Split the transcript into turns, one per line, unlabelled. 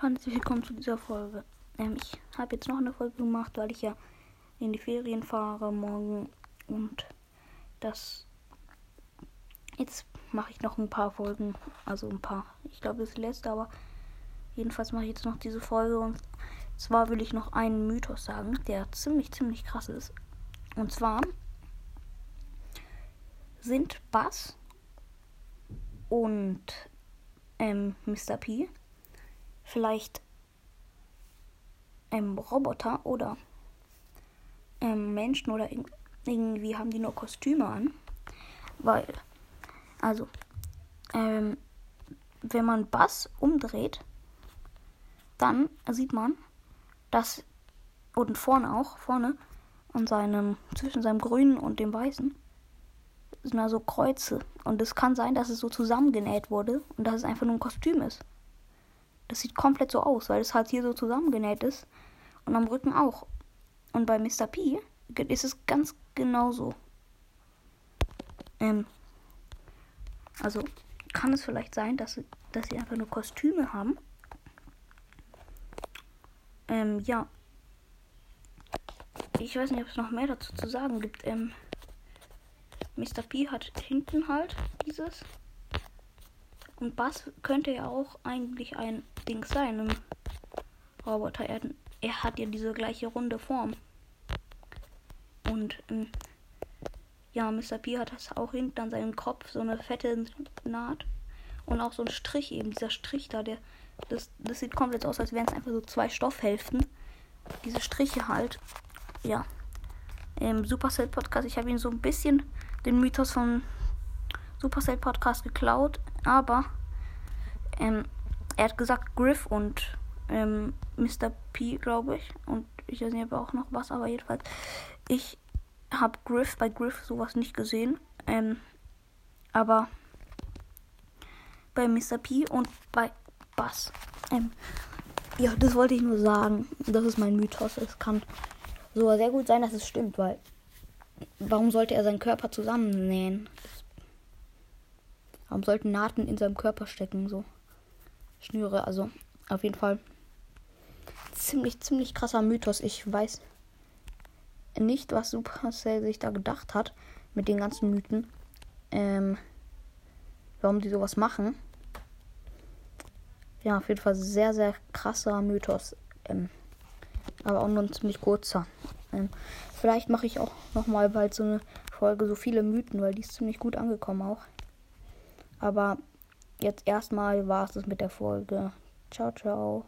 Herzlich willkommen zu dieser Folge. Ähm, ich habe jetzt noch eine Folge gemacht, weil ich ja in die Ferien fahre morgen und das jetzt mache ich noch ein paar Folgen, also ein paar. Ich glaube, das ist die letzte, aber jedenfalls mache ich jetzt noch diese Folge und zwar will ich noch einen Mythos sagen, der ziemlich ziemlich krass ist. Und zwar sind Bass und ähm, Mr. P vielleicht ähm, Roboter oder ähm, Menschen oder irgendwie haben die nur Kostüme an. Weil, also, ähm, wenn man Bass umdreht, dann sieht man, dass, und vorne auch, vorne, an seinem, zwischen seinem grünen und dem weißen, sind da so Kreuze. Und es kann sein, dass es so zusammengenäht wurde und dass es einfach nur ein Kostüm ist. Das sieht komplett so aus, weil es halt hier so zusammengenäht ist. Und am Rücken auch. Und bei Mr. P ist es ganz genauso. Ähm, also kann es vielleicht sein, dass, dass sie einfach nur Kostüme haben. Ähm, ja. Ich weiß nicht, ob es noch mehr dazu zu sagen gibt. Ähm, Mr. P hat hinten halt dieses. Und Bass könnte ja auch eigentlich ein Ding sein im Roboter. Er, er hat ja diese gleiche runde Form. Und ähm, ja, Mr. P hat das auch hinten an seinem Kopf, so eine fette Naht. Und auch so ein Strich eben, dieser Strich da, der. Das, das sieht komplett aus, als wären es einfach so zwei Stoffhälften. Diese Striche halt. Ja. Im Supercell Podcast, ich habe ihn so ein bisschen den Mythos von Supercell Podcast geklaut, aber ähm, er hat gesagt Griff und ähm, Mr. P, glaube ich. Und ich weiß nicht, auch noch was, aber jedenfalls. Ich habe Griff bei Griff sowas nicht gesehen. Ähm, aber bei Mr. P und bei Bass. Ähm, ja, das wollte ich nur sagen. Das ist mein Mythos. Es kann sogar sehr gut sein, dass es stimmt, weil warum sollte er seinen Körper zusammennähen? Warum sollten Nahten in seinem Körper stecken? So Schnüre. Also auf jeden Fall ziemlich, ziemlich krasser Mythos. Ich weiß nicht, was Supercell sich da gedacht hat mit den ganzen Mythen. Ähm, warum die sowas machen. Ja, auf jeden Fall sehr, sehr krasser Mythos. Ähm, aber auch nur ein ziemlich kurzer. Ähm, vielleicht mache ich auch nochmal bald so eine Folge, so viele Mythen, weil die ist ziemlich gut angekommen auch. Aber jetzt erstmal war es das mit der Folge. Ciao, ciao.